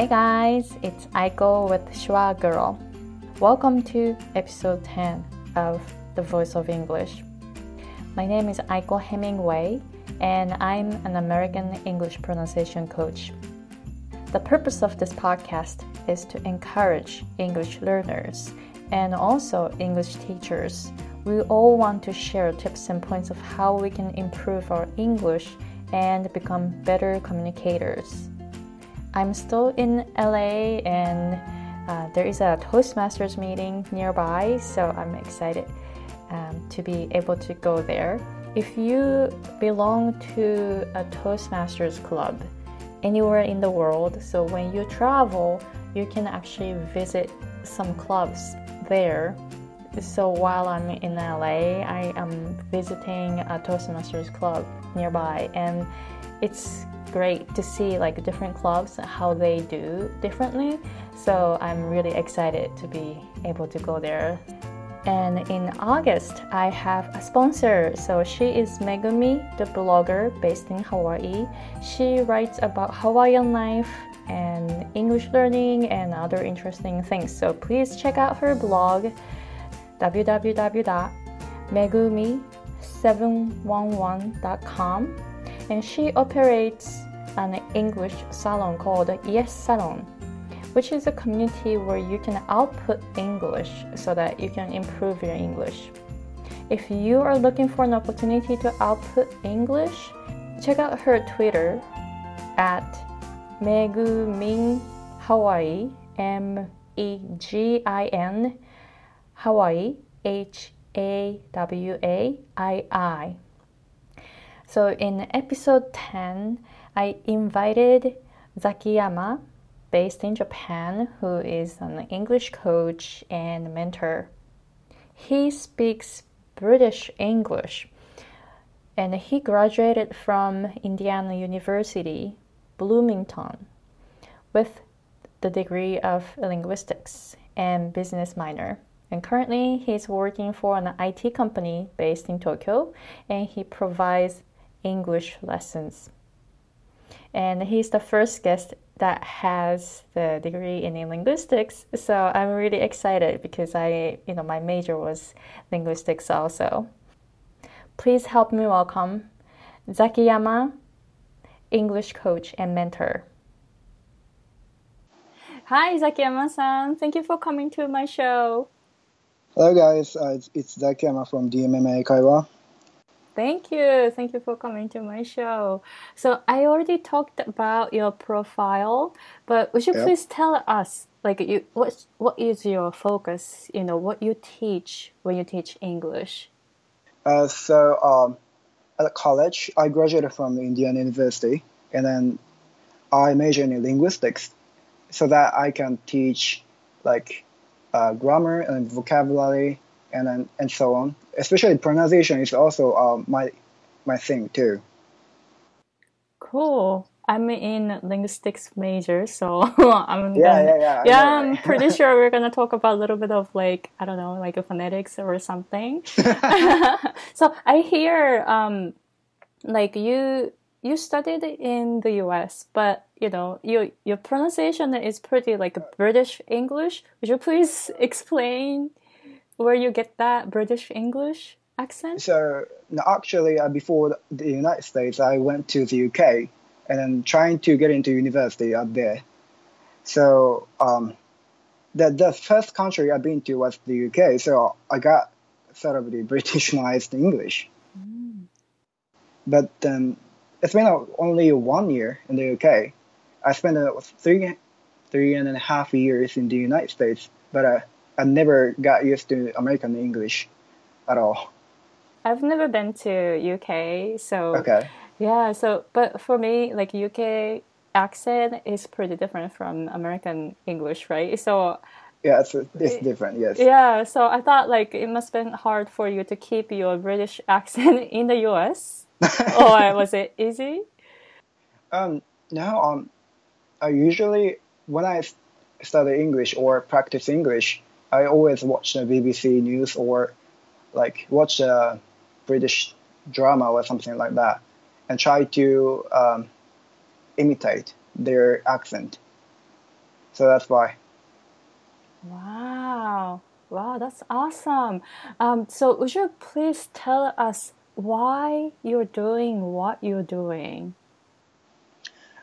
Hey guys, it's Aiko with Schwa Girl. Welcome to episode 10 of The Voice of English. My name is Aiko Hemingway, and I'm an American English pronunciation coach. The purpose of this podcast is to encourage English learners and also English teachers. We all want to share tips and points of how we can improve our English and become better communicators. I'm still in LA and uh, there is a Toastmasters meeting nearby, so I'm excited um, to be able to go there. If you belong to a Toastmasters club anywhere in the world, so when you travel, you can actually visit some clubs there. So while I'm in LA, I am visiting a Toastmasters club nearby, and it's great to see like different clubs how they do differently. So I'm really excited to be able to go there. And in August, I have a sponsor. So she is Megumi, the blogger based in Hawaii. She writes about Hawaiian life and English learning and other interesting things. So please check out her blog www.megumi711.com and she operates an English salon called Yes Salon, which is a community where you can output English so that you can improve your English. If you are looking for an opportunity to output English, check out her Twitter at Megumin Hawaii, M E G I N Hawaii, H A W A I I. So in episode 10, I invited Zakiyama, based in Japan, who is an English coach and mentor. He speaks British English and he graduated from Indiana University, Bloomington, with the degree of linguistics and business minor. And currently, he's working for an IT company based in Tokyo and he provides English lessons. And he's the first guest that has the degree in linguistics. So I'm really excited because I, you know, my major was linguistics also. Please help me welcome Zakiyama, English coach and mentor. Hi, Zakiyama-san. Thank you for coming to my show. Hello, guys. Uh, it's, it's Zakiyama from DMM Eikaiwa. Thank you. Thank you for coming to my show. So I already talked about your profile, but would you yep. please tell us like you what what is your focus, you know, what you teach when you teach English? Uh, so um, at college, I graduated from Indiana University and then I majored in linguistics so that I can teach like uh, grammar and vocabulary and then and so on. Especially pronunciation is also uh, my my thing too. Cool. I'm in linguistics major, so I'm yeah, gonna, yeah, yeah, yeah. I'm pretty sure we're gonna talk about a little bit of like I don't know, like a phonetics or something. so I hear um, like you you studied in the U.S., but you know your your pronunciation is pretty like British English. Would you please explain where you get that British English accent? So no, actually, uh, before the United States, I went to the UK and then trying to get into university out there. So um, the the first country I've been to was the UK. So I got sort of the Britishized English. Mm. But um, it's been only one year in the UK. I spent uh, three three and a half years in the United States, but uh, I never got used to American English at all. I've never been to UK, so okay. Yeah, so but for me, like UK accent is pretty different from American English, right? So yeah, it's, it's different. Yes. Yeah, so I thought like it must have been hard for you to keep your British accent in the US, or was it easy? Um, no. Um, I usually when I study English or practice English, I always watch the BBC news or like watch a British drama or something like that and try to um, imitate their accent. So that's why. Wow. Wow, that's awesome. Um, so would you please tell us why you're doing what you're doing?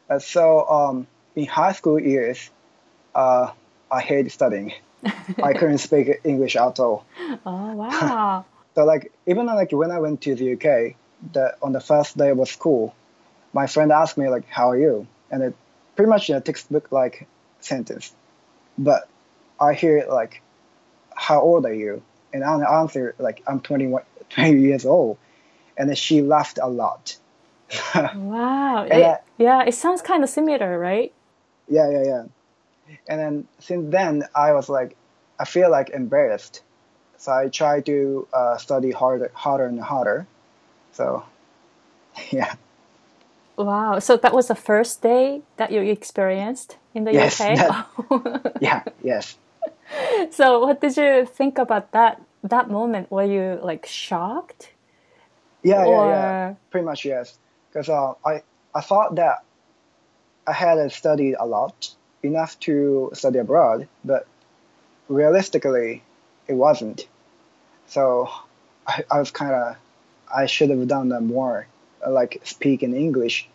Uh, so um, in high school years, uh, I hated studying. I couldn't speak English at all. Oh wow. so like even like when I went to the UK, the on the first day of school, my friend asked me like, "How are you?" And it pretty much in a textbook like sentence, but I hear it like, "How old are you?" And I answer like, "I'm 21, 20 years old," and then she laughed a lot. wow. It, I, yeah, it sounds kind of similar, right? Yeah, yeah, yeah. And then since then, I was like, I feel like embarrassed. So I try to uh, study harder, harder and harder. So, yeah. Wow. So that was the first day that you experienced in the yes, UK? That, yeah, yes. So what did you think about that that moment? Were you like shocked? Yeah, or... yeah, yeah. Pretty much yes. Because uh, I I thought that I had studied a lot, enough to study abroad, but realistically, it wasn't. So I, I was kind of, I should have done that more, like speak in English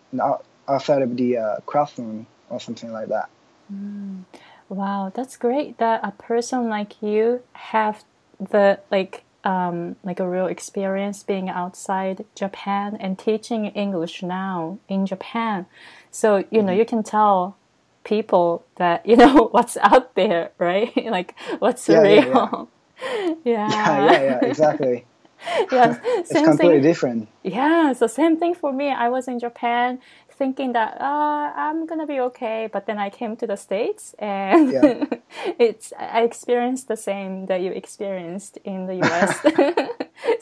outside of the uh, classroom or something like that. Mm. Wow, that's great that a person like you have the like um, like a real experience being outside Japan and teaching English now in Japan. So you know mm-hmm. you can tell people that you know what's out there, right? like what's yeah, real. Yeah, yeah. yeah. yeah, yeah, yeah, exactly. yeah, it's completely thing. different. Yeah, so same thing for me. I was in Japan thinking that uh, I'm gonna be okay, but then I came to the states and yeah. it's I experienced the same that you experienced in the US.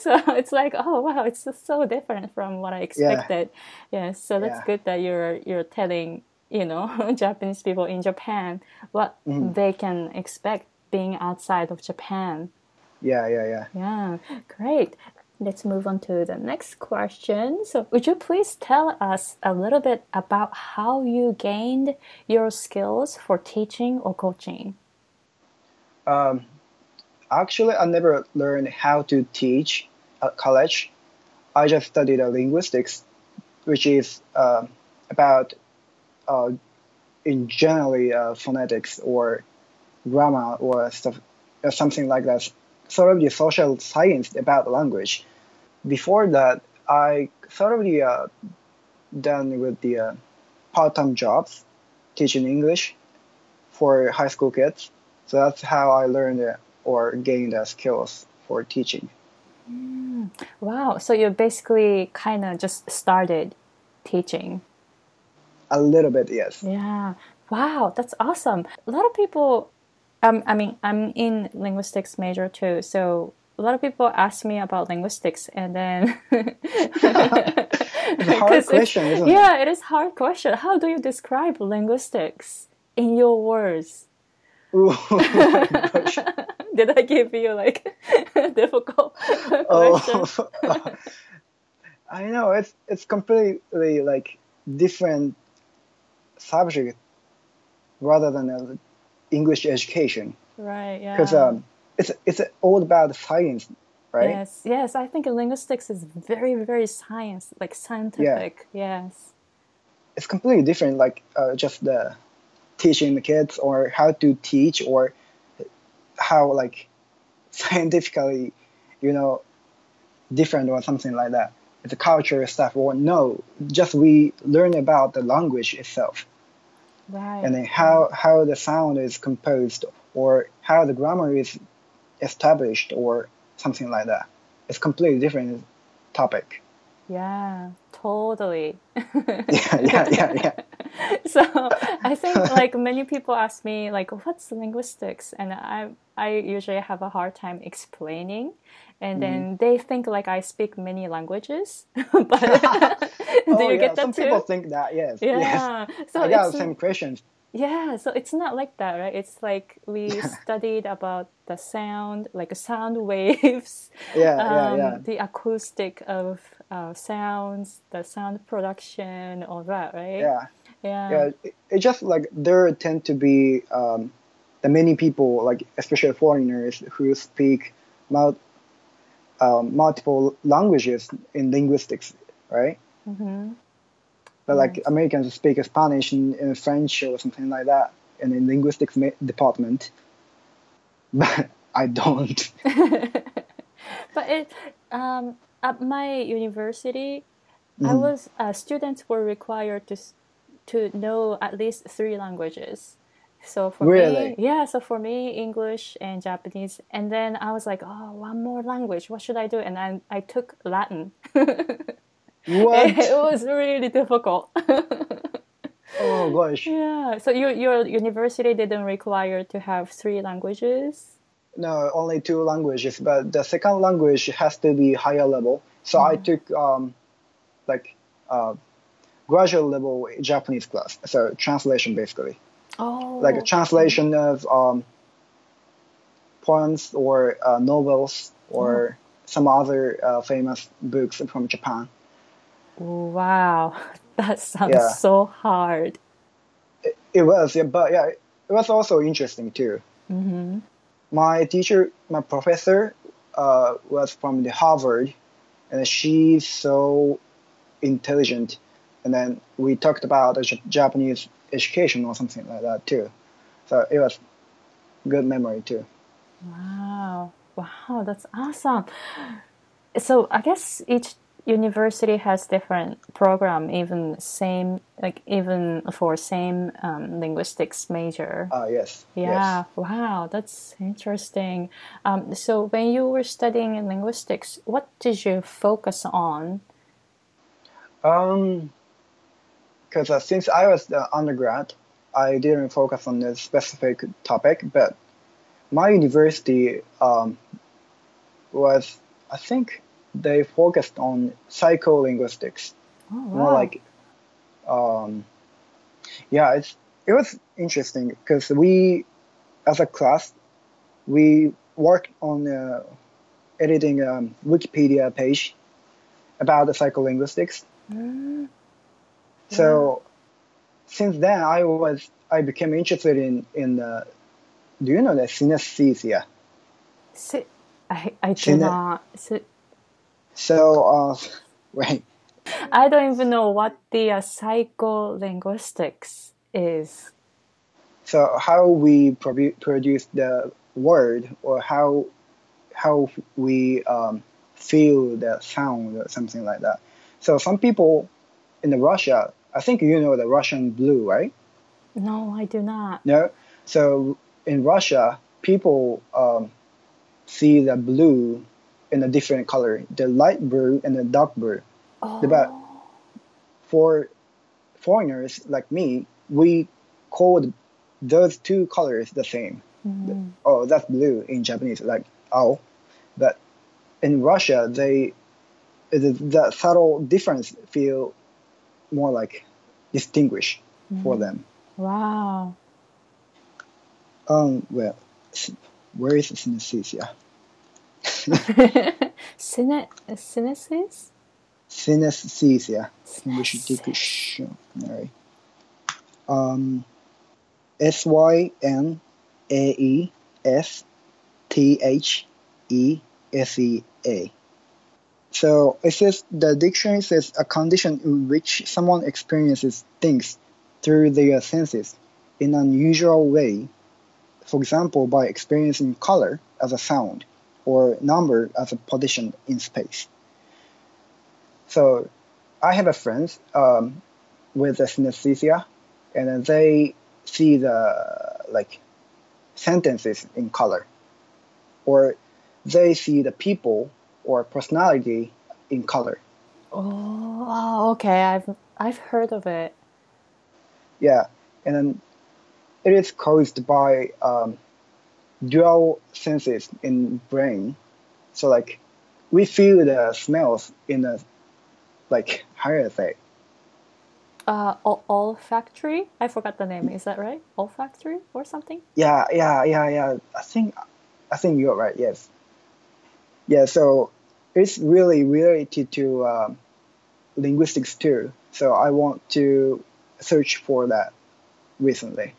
so it's like, oh wow, it's so different from what I expected. Yeah, yeah so that's good that you're you're telling you know Japanese people in Japan what mm. they can expect being outside of Japan. Yeah, yeah, yeah. Yeah, great. Let's move on to the next question. So, would you please tell us a little bit about how you gained your skills for teaching or coaching? Um, actually, I never learned how to teach at college. I just studied linguistics, which is uh, about uh, in generally uh, phonetics or grammar or stuff, or something like that. Sort of the social science about language. Before that, I sort of uh, done with the uh, part-time jobs, teaching English for high school kids. So that's how I learned uh, or gained the skills for teaching. Mm, wow! So you basically kind of just started teaching a little bit, yes. Yeah. Wow, that's awesome. A lot of people, um, I mean, I'm in linguistics major too, so a lot of people ask me about linguistics, and then it's a hard question, isn't it? Yeah, it is hard question. How do you describe linguistics in your words? Ooh, Did I give you like difficult question? Oh, I know it's it's completely like different subject rather than uh, English education. Right. Yeah. Because um, it's it's all about science, right? Yes. Yes. I think linguistics is very very science, like scientific. Yeah. Yes. It's completely different, like uh, just the teaching the kids or how to teach or how like scientifically, you know, different or something like that It's a culture stuff or no just we learn about the language itself right and then how how the sound is composed or how the grammar is established or something like that. It's completely different topic yeah totally yeah yeah yeah yeah so i think like many people ask me like what's linguistics and i i usually have a hard time explaining and mm-hmm. then they think like I speak many languages. but do oh, you yeah. get that Some too? people think that, yes. Yeah. Yes. So I got the same questions. Yeah, so it's not like that, right? It's like we studied about the sound, like sound waves. Yeah, um, yeah, yeah. The acoustic of uh, sounds, the sound production, all that, right? Yeah. Yeah. yeah it, it just like there tend to be um, the many people like especially foreigners who speak mul- um, multiple languages in linguistics right Mm-hmm. But like Right. americans speak spanish and, and french or something like that in the linguistics department but i don't but it um, at my university, I Mhm. was uh, students were required to to know at least three languages. So for Really? me, yeah. So for me, English and Japanese, and then I was like, oh, one more language. What should I do? And I I took Latin. What it was really difficult. oh gosh yeah. So your your university didn't require to have three languages. no only two languages but the second language has to be higher level so i took um, like uh, graduate level japanese class so translation basically Oh. like a translation of um, poems or uh, novels or some other uh, famous books from japan Wow, that sounds Yeah. so hard. it was yeah, but yeah it was also interesting too Mm-hmm. my teacher, my professor, uh, was from the Harvard, and she's so intelligent. And then we talked about the Japanese education or something like that too. So it was good memory too. Wow, wow, that's awesome. So I guess each university has different program, even same like even for same um, linguistics major. Ah, yes. Yeah, wow, that's interesting. Um, so when you were studying in linguistics, what did you focus on? Yes. Um, because uh, since I was the undergrad, I didn't focus on a specific topic, but my university um, was, I think, they focused on psycholinguistics. Oh, more like um yeah it's it was interesting because we as a class we worked on uh, editing a wikipedia page about the psycholinguistics. Mm, so since then i was i became interested in in the do you know the synesthesia? Si- I, I do Syne- not. si- so uh wait I don't even know what the uh, psycholinguistics is. so how we produ- produce the word or how how we um, feel the sound or something like that so some people in the russia i think you know the russian blue right No, I do not. no so in russia people um, see the blue in a different color. The light blue and the dark blue. Oh, but for foreigners like me we called those two colors the same. Mm, oh that's blue in japanese like oh. But in russia they the, subtle difference feel more like distinguished for them. Wow. um well where is synesthesia Syne- synesis? synesthesia english dictionary. Um s y n a e s t h e s e a. So it says the dictionary says a condition in which someone experiences things through their senses in an unusual way, for example, by experiencing color as a sound or number as a position in space. So I have a friend um, with a synesthesia, and then they see the like sentences in color, or they see the people or personality in color. Oh, okay. I've I've heard of it. Yeah, and then it is caused by um, dual senses in brain. So like we feel the smells in a like higher say. Uh, olfactory. I forgot the name. Is that right? Olfactory or something? Yeah, yeah, yeah, yeah. I think I think you're right. Yes. Yeah. So it's really related to um, linguistics too. So I want to search for that recently.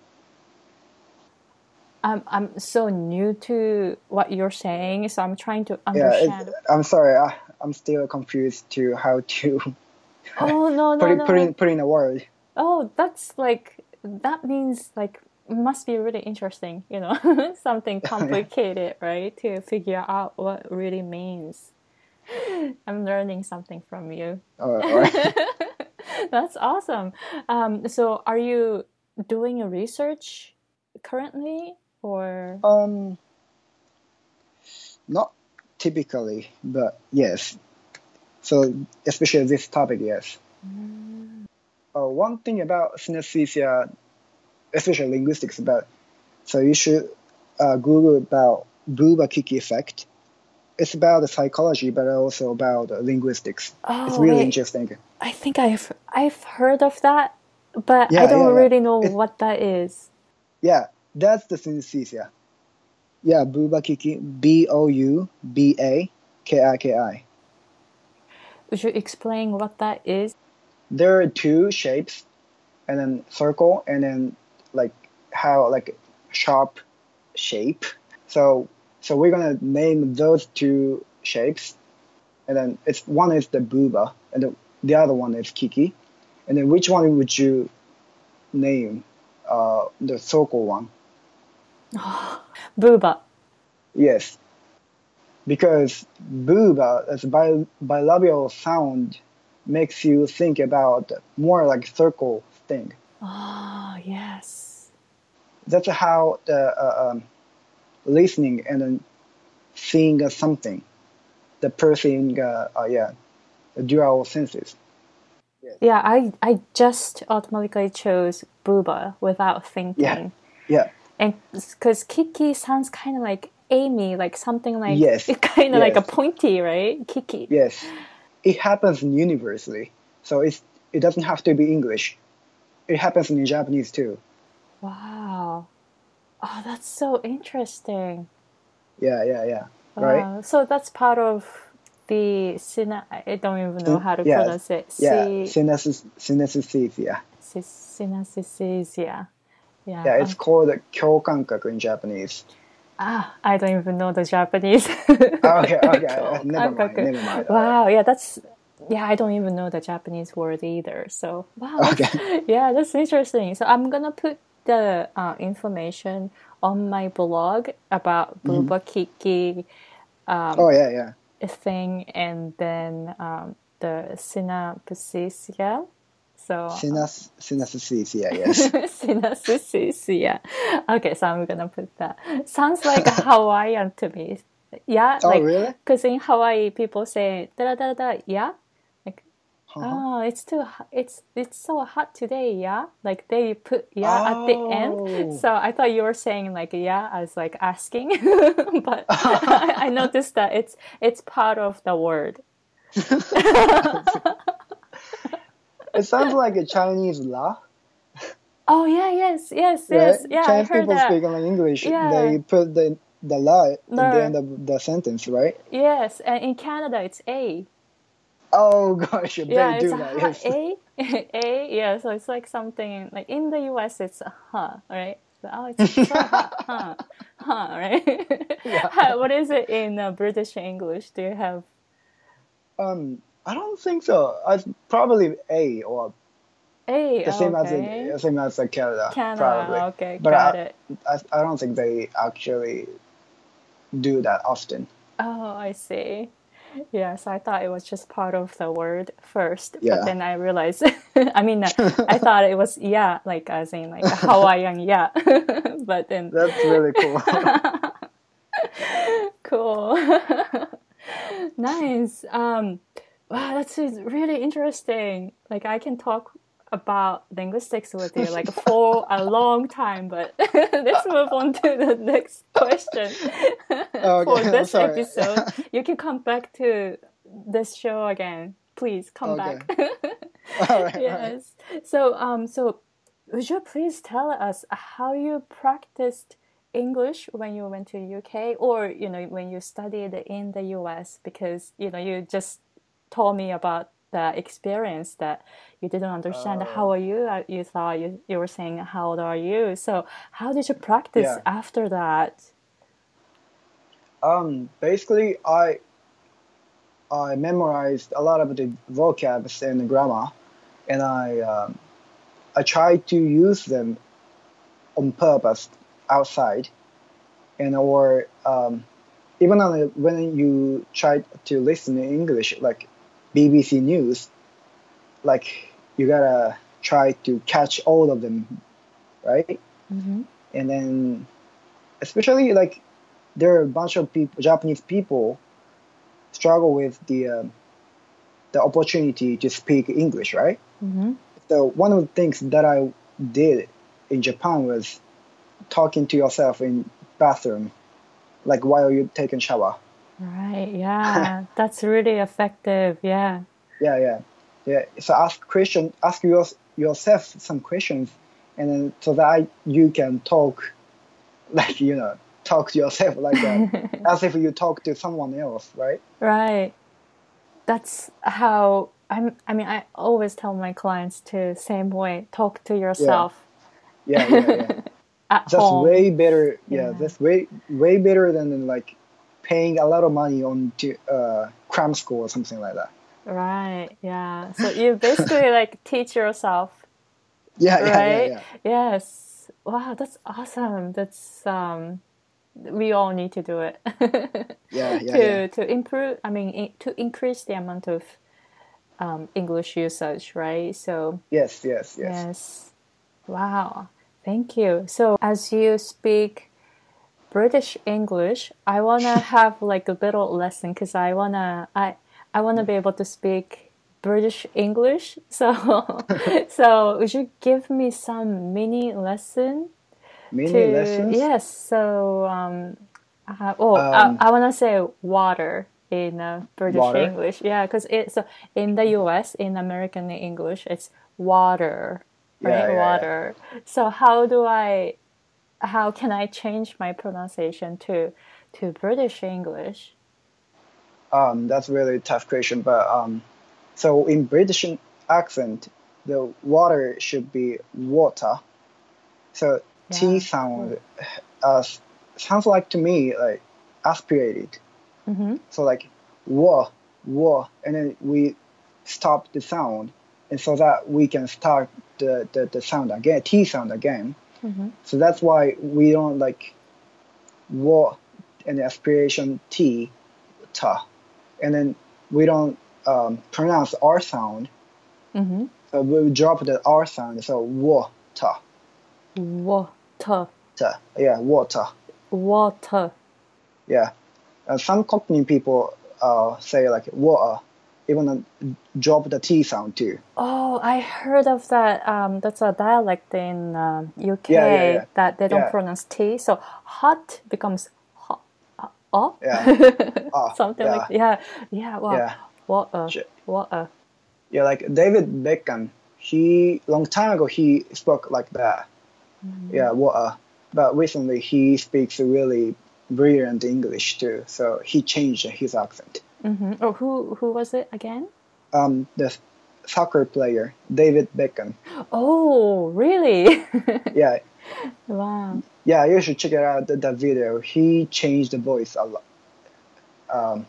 I'm I'm so new to what you're saying, so I'm trying to understand. it, I'm sorry. I, I'm still confused to how to oh no no put, no! put in put in a word. Oh, that's like that means like must be really interesting, you know, something complicated, right? To figure out what really means. I'm learning something from you. All right, all right. That's awesome. Um, so, are you doing a research currently, or um, not typically, but yes. So especially this topic, yes. Uh, one thing about synesthesia, especially linguistics, about so you should uh, Google about Bouba-Kiki effect. It's about the psychology, but also about uh, linguistics. oh, it's really wait, interesting. I think I've I've heard of that, but I don't yeah, yeah. really know It- what that is. Yeah, that's the synesthesia. Yeah, Bouba-Kiki, B O U B A K I K I. Would you explain what that is? There are two shapes, and then circle, and then like how like sharp shape. So so we're gonna name those two shapes, and then it's one is the booba, and the, the other one is kiki, and then which one would you name? Uh, the circle one. Booba. Yes, because booba as bi- bilabial sound makes you think about more like circle thing. Oh yes. That's how the uh, um, listening and then seeing uh, something, the perceiving, uh, uh, yeah, the dual senses. Yeah, I I just automatically chose booba without thinking. Yeah. Yeah, And because Kiki sounds kind of like Amy, like something like Yes, kind of like a pointy, right? Kiki. yes, it happens universally, so it's it doesn't have to be English. It happens in Japanese too. Wow. Oh, that's so interesting. Yeah, yeah, yeah. Right. So that's part of the syna. I don't even know mm, how to pronounce it. Yeah, Sy- synesthesia. synesthesia. Yeah, yeah it's called kyokankaku in Japanese. Ah, I don't even know the Japanese. Oh, okay, okay, uh, never mind, never mind. Wow, yeah, that's yeah, I don't even know the Japanese word either. So wow, okay. yeah, that's interesting. So I'm gonna put the uh, information on my blog about mm-hmm. Bouba-Kiki. Um, oh yeah, yeah. Thing and then um, the yeah. So Synes- synesthesia, yes. synesthesia. Okay, so I'm gonna put that. Sounds like Hawaiian to me. Yeah, Oh, like really? because in Hawaii people say da da da da. yeah, like Uh-huh. oh it's too it's it's so hot today yeah, like they put yeah at the end. Oh. So I thought you were saying like yeah, I was like asking, but I, I noticed that it's it's part of the word. It sounds like a Chinese la. Oh yeah, yes, yes, Right? yes, yeah. Chinese I heard people that. speak English. Yeah. They put the the la at the end of the sentence, right? Yes, and in Canada it's a. Oh gosh, they yeah, do a, that. Yes. a a yeah. So it's like something like in the U.S. it's a huh, right? So, oh, it's hot, huh, huh, right? Yeah. what is it in uh, British English? Do you have? Um, I don't think so. I probably a or A the same as okay. in, same as in Canada. Canada. Probably. Okay, But got I, it. I, I don't think they actually do that often. Oh, I see. Yes, I thought it was just part of the word first, Yeah. but then I realized. I mean, I thought it was yeah, like as in like Hawaiian yeah, but then That's really cool. cool, nice. Um, wow, that's really interesting. Like I can talk about linguistics with you like for a long time, but let's move on to the next question for Okay, I'm this episode. You can come back to this show again. Please come Okay. back. all right, all right. yes. So, um, so would you please tell us how you practiced English when you went to UK, or you know when you studied in the US? Because you know you just told me about the experience that you didn't understand Uh. how are you uh, you thought you, you were saying how old are you so how did you practice Yeah. after that Um, basically, I I memorized a lot of the vocabs and the grammar, and I um, I tried to use them on purpose outside, and or um, even on the, when you try to listen in English, like BBC News, like you gotta try to catch all of them, right? mm-hmm. and then especially like there are a bunch of people japanese people struggle with the um, the opportunity to speak english right Mm-hmm. so one of the things that i did in japan was talking to yourself in bathroom like while you're taking shower right yeah. That's really effective yeah. Yeah yeah. Yeah so ask question ask your, yourself some questions and then so that you can talk like you know talk to yourself like that as if you talk to someone else right? Right. That's how I'm I mean I always tell my clients to same way talk to yourself. Yeah. Yeah yeah at that's home. way better yeah, Yeah. that's way way better than like paying a lot of money on uh cram school or something like that Right. Yeah. So you basically like teach yourself, yeah yeah right? yeah, yeah. Yes. Wow, that's awesome. That's um we all need to do it. Yeah, yeah, to yeah. to improve I mean to increase the amount of um, English usage, right? So yes yes yes Yes. Wow. Thank you. So, as you speak British English, I wanna have like a little lesson because I wanna I I wanna be able to speak British English. So, so would you give me some mini lesson? mini to- lessons Yes. So, um, uh, oh, Um, I, I wanna say water in uh, British Water? English. Yeah, because it so in the U.S. in American English it's water, right? yeah, yeah. water. So how do I? How can I change my pronunciation to to British English? Um, that's really a tough question, but um, so in British accent, the water should be water. So Yeah, T sound uh, sounds like to me like aspirated. Mm-hmm. So like wa wa, and then we stop the sound, and so that we can start the, the, the sound again, T sound again. Mm-hmm. So that's why we don't like wa and aspiration T ta, and then we don't um, pronounce R sound. Mm-hmm. So we drop the R sound. So wa ta Water, ta. Yeah, water. water. Yeah. Uh, some Cockney people uh, say like water, even uh, drop the T sound too. Oh, I heard of that. Um, that's a dialect in um, UK Yeah, yeah, yeah. that they don't pronounce T. So hot becomes hot. Uh, oh? Yeah. Ah, Something yeah. like yeah, yeah. Wow. Yeah. What a what a Yeah, like David Beckham, he long time ago he spoke like that. Yeah, water. But recently he speaks really brilliant English too. So he changed his accent. Hmm Oh, who who was it again? Um, the soccer player David Beckham. Oh, really? Yeah, wow. yeah. You should check it out. The, the video. He changed the voice a lot. Um,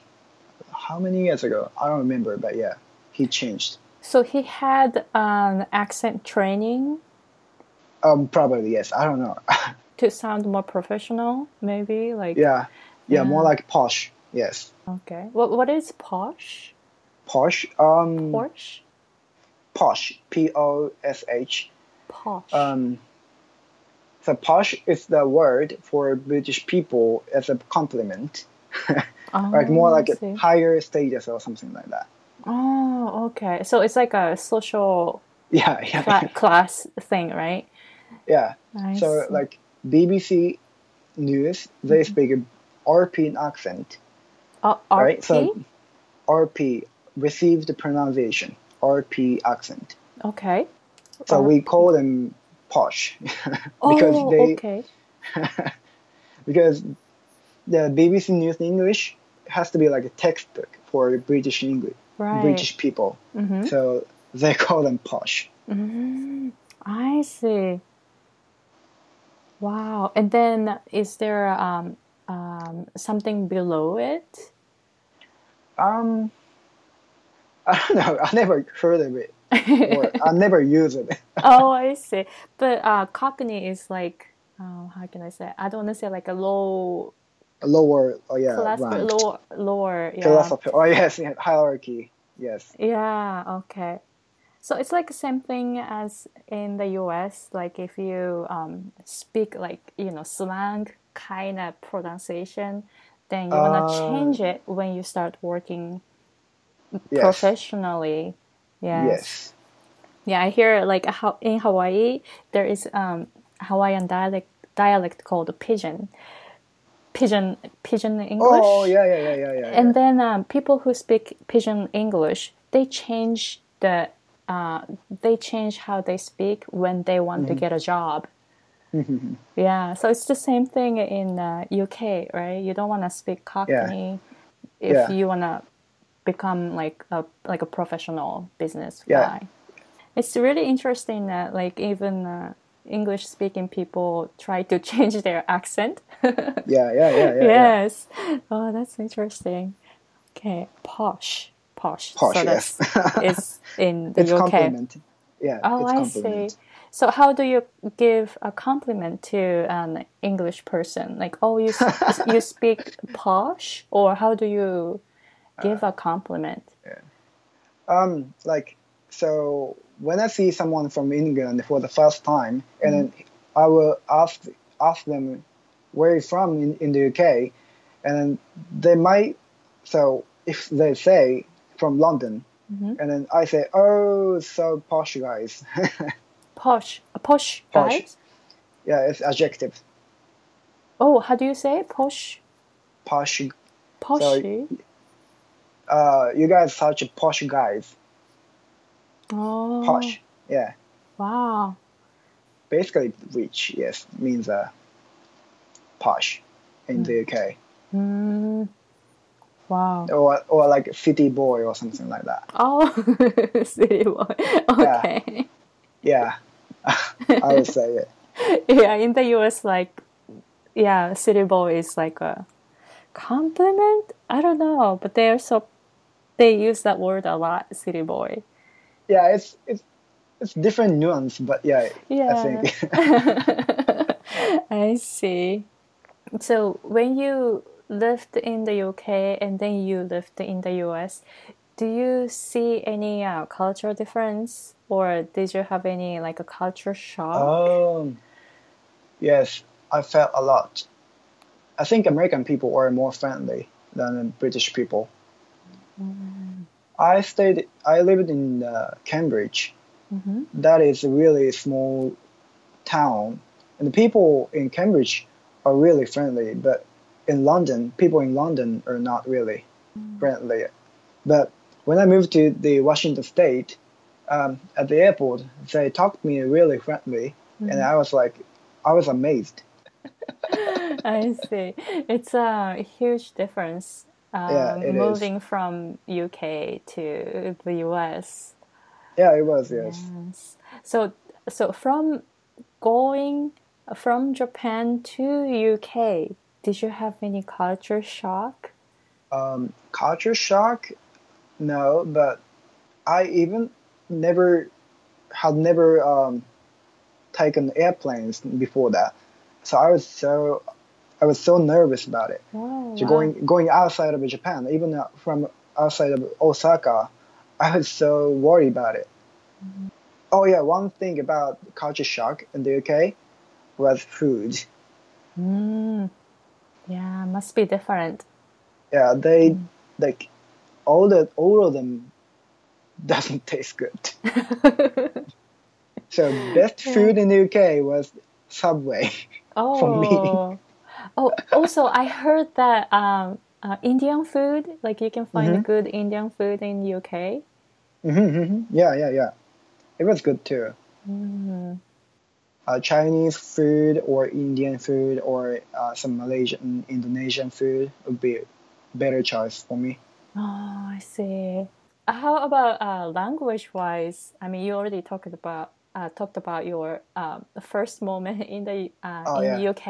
how many years ago? I don't remember, but yeah, he changed. So he had an accent training Um, probably yes. I don't know. to sound more professional, maybe like yeah, yeah, more like posh. Yes, okay. What what is posh? posh. Um, Porsche? posh. P O S H. Posh. Um, so posh is the word for British people as a compliment, like more Oh, like a higher status or something like that. Oh, okay. So it's like a social Yeah, yeah, cla- class thing, right? yeah. I So see. like BBC News, they Mm-hmm. speak RP accent, Uh, right? So RP received the pronunciation RP accent. okay. So R- we call them posh Oh, because they okay. because the BBC News English has to be like a textbook for British English, Right. British people. Mhm. So they call them posh. Mm, I see. Wow. And then is there um, um, something below it? Um, I don't know. I never heard of it, or I never use it. oh, I see. But uh, Cockney is like, uh, how can I say? I don't want to say like a low Lower, oh yeah, class, rank. lower, lower. Yeah. Of, oh yes, yeah, hierarchy. Yes. Yeah, okay. So it's like the same thing as in the US. Like if you um, speak like you know slang kind of pronunciation, then you wanna Uh, change it when you start working Yes. professionally. Yes. Yes. Yeah, I hear like how in Hawaii there is um Hawaiian dialect dialect called pidgin. Pidgin pidgin English. Oh yeah, yeah, yeah, yeah, yeah. And then um, people who speak pidgin English, they change the uh, they change how they speak when they want Mm-hmm. to get a job. Yeah, so it's the same thing in uh, UK, right? You don't want to speak Cockney if Yeah. you want to become like a like a professional business Yeah. guy. It's really interesting that like even uh, English speaking people try to change their accent. yeah, yeah, yeah, yeah, yeah. yes. Oh, that's interesting. Okay, posh, posh. Posh, so yes. that's is in the It's UK. compliment. Yeah, Oh, it's I see. So how do you give a compliment to an English person? Like, oh, you you speak posh, or how do you give a compliment? Um, like so when I see someone from England for the first time, and then I will ask ask them where you from in, in the UK, and then they might. So if they say from London, Mhm. and then I say, oh, so posh guys. Posh, a posh, Posh. guys. yeah, it's adjective. Oh, how do you say it? posh? Posh. Poshy. Uh, you guys are such a posh guys. oh, Posh. Yeah. Wow. Basically, rich. Yes, means uh, posh in the UK. Mm. Wow. or or like city boy or something like that. Oh, city boy. Okay. Yeah, I would say it. Yeah. in the US, like, yeah, city boy is like a compliment. I don't know, but they're so they use that word a lot, city boy. Yeah, it's it's it's different nuance, but yeah, Yeah. I think I see. So when you lived in the UK and then you lived in the US, do you see any uh, cultural difference, or did you have any like a culture shock? um, yes, I felt a lot. I think American people are more friendly than British people. I stayed. I lived in uh, Cambridge. Mhm. That is a really small town, and the people in Cambridge are really friendly. But in London, people in London are not really friendly. But when I moved to the Washington State, um, at the airport, they talked to me really friendly, and I was like, I was amazed. I see. It's a huge difference. Um, Yeah, it is. moving from UK to the US. Yeah, it was yes. Yes. So, so from going from Japan to UK, did you have any culture shock? Um, culture shock, no, but I even never had never um, taken airplanes before that, so I was so I was so nervous about it. Oh, So wow. going going outside of Japan, even uh, from outside of Osaka, I was so worried about it. Oh yeah, one thing about culture shock in the UK was food. Mm. Yeah, must be different. Yeah, they like all the all of them doesn't taste good. so best food in the UK was Subway. Oh, For me. oh, also I heard that um, uh, Indian food, like you can find Mhm. good Indian food in UK. hmm Yeah, yeah, yeah. It was good too. Mm. uh, Chinese food or Indian food or uh, some Malaysian, Indonesian food would be a better choice for me. Oh, I see. How about uh, language-wise? I mean, you already talked about uh, talked about your um, first moment in the uh, Oh, in yeah. UK,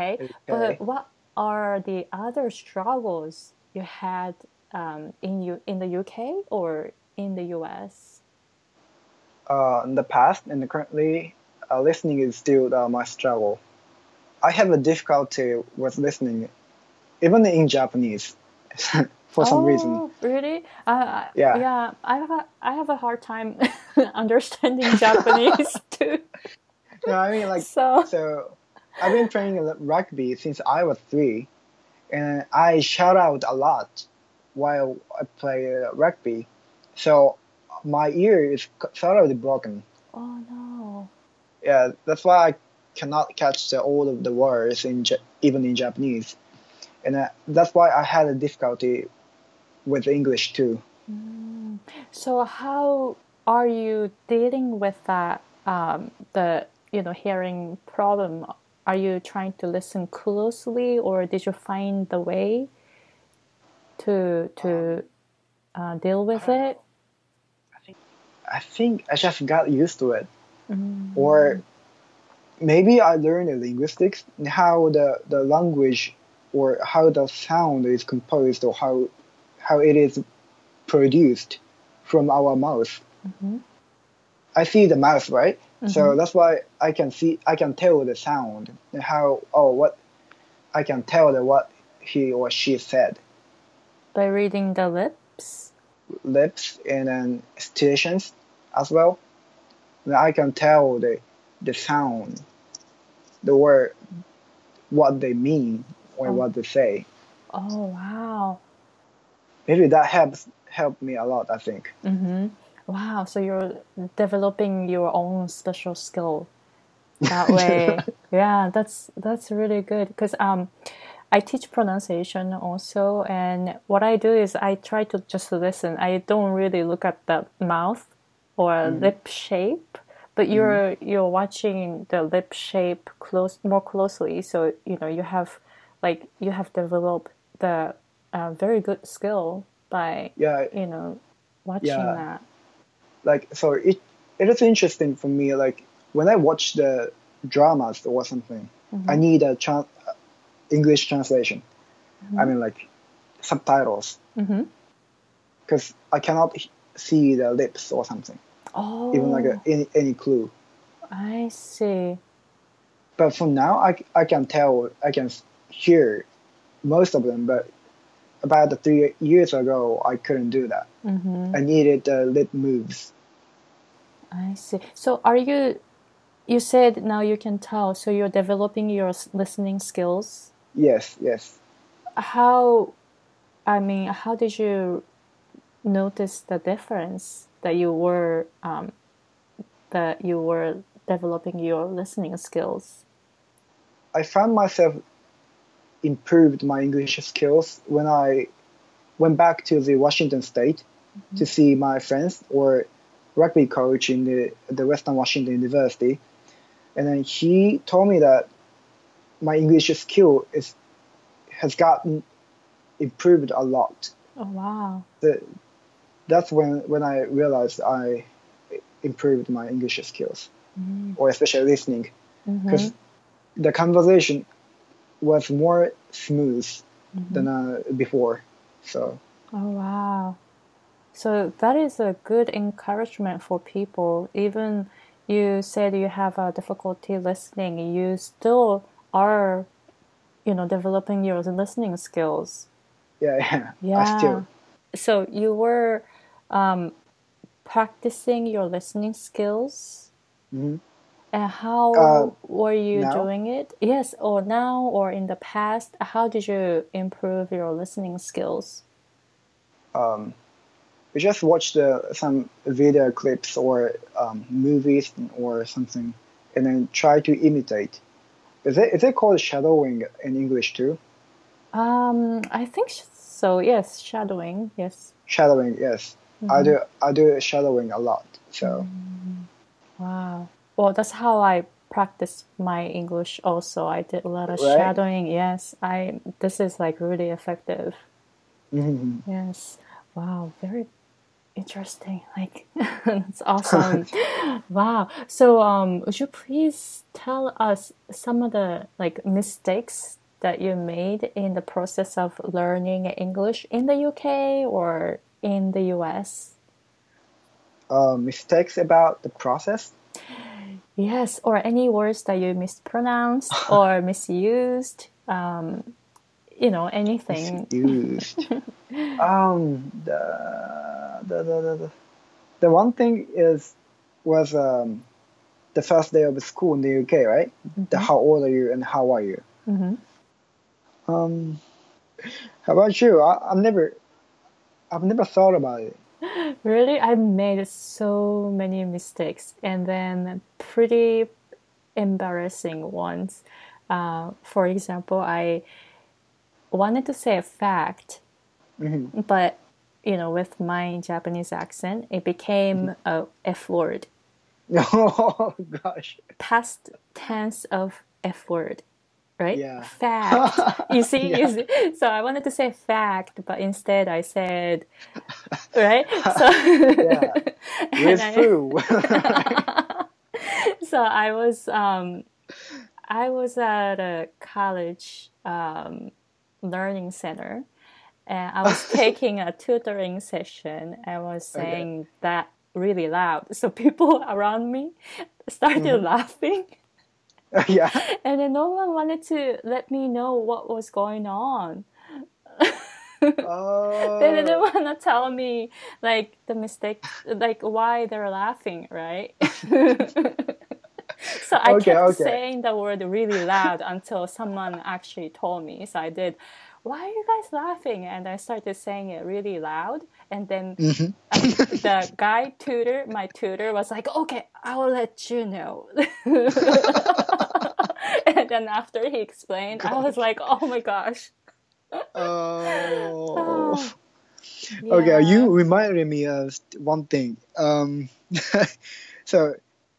Okay. but what are the other struggles you had um, in you in the UK or in the US? Uh, in the past and currently, uh, listening is still uh, my struggle. I have a difficulty with listening, even in Japanese, for some reason. Oh, really? Uh, Yeah. yeah. I have a, I have a hard time understanding Japanese too. No, I mean like So so. I've been playing rugby since I was three, and I shout out a lot while I play uh, rugby. So my ear is sort of broken. oh no. Yeah, that's why I cannot catch the, all of the words in even in Japanese, and uh, that's why I had a difficulty with English too. So how are you dealing with that? Um, the you know hearing problem. Are you trying to listen closely, or did you find the way to to uh, deal with it? I think I just got used to it, or maybe I learned the linguistics and how the, the language or how the sound is composed or how how it is produced from our mouth. Mm-hmm. I see the mouth, right? So mm-hmm. that's why I can see I can tell the sound and how oh what I can tell the what he or she said. By reading the lips. lips and then stations as well. Then I can tell the the sound, the word, what they mean or Oh. what they say. Oh wow. Maybe that helps helped me a lot. I think. Mm-hmm. Wow. So you're developing your own special skill that way. yeah, that's that's really good because um, I teach pronunciation also, and what I do is I try to just listen. I don't really look at the mouth or lip shape, but you're you're watching the lip shape close more closely. So you know you have like you have developed the uh, very good skill by Yeah, you know watching Yeah. that. like so it it is interesting for me. Like when I watch the dramas or something, I need a tran- English translation. I mean like subtitles Mm-hmm. because I cannot see the lips or something, Oh, even like a, any any clue. I see. but for now I, I can tell i can hear most of them but about the three years ago i couldn't do that Mm-hmm. i needed the lip moves I see. So, are you? You said now you can tell. So you're developing your listening skills. yes yes How? I mean, how did you notice the difference that you were um, that you were developing your listening skills? i found myself improved my english skills when i went back to the washington state to mm-hmm. see my friends or rugby coach in the, the western washington university. And then he told me that my english skill is has gotten improved a lot. Oh wow! the, that's when when I realized I improved my English skills, mm-hmm. or especially listening, mm-hmm. because the conversation was more smooth than uh, before. So Oh wow! So that is a good encouragement for people. Even you said you have a difficulty listening, you still are, you know, developing your listening skills. yeah, yeah, Yeah. I still So you were um, practicing your listening skills. Mhm. And how Uh, were you now? doing it? Yes, or now or in the past? How did you improve your listening skills? um, we just watched uh, some video clips or um, movies or something, and then try to imitate. Is it is it called shadowing in English too? Um, I think so. Yes, shadowing. Yes. Shadowing, yes. I do I do shadowing a lot. So Wow. Well, that's how I practice my English. Also, I did a lot of Right. shadowing. Yes, I. This is like really effective. mhm. Yes. Wow, very interesting. Like that's awesome. wow. So um would you please tell us some of the like mistakes that you made in the process of learning English in the UK or in the US? Uh, mistakes about the process? Yes, or any words that you mispronounced or misused. Um, you know, anything. Misused. um, the, the, the, the, the one thing is was um, the first day of school in the UK, right? Mm-hmm. The how old are you and how are you? Mm-hmm. Um, how about you? I, I've never, I've never thought about it. Really, I made so many mistakes, and then pretty embarrassing ones. Uh, for example, I wanted to say a fact, mm-hmm. but you know, with my Japanese accent, it became mm-hmm. a F word. Oh gosh. Past tense of F word, right? Yeah. Fact. You see, yeah. you see, so I wanted to say fact, but instead I said, right? So yeah. It's true. so I was um, I was at a college um, learning center and I was taking a tutoring session I was saying okay. that really loud. So people around me started mm-hmm. laughing. yeah. And then no one wanted to let me know what was going on. oh. they didn't want to tell me like the mistake, like why they're laughing, right? so I okay, kept okay. saying the word really loud until someone actually told me. So I did, why are you guys laughing? And I started saying it really loud. And then mm-hmm. the guy tutor, my tutor, was like, okay, I will let you know. And then after he explained, gosh. I was like, oh my gosh. oh. Yeah. Okay, you reminded me of one thing. Um, so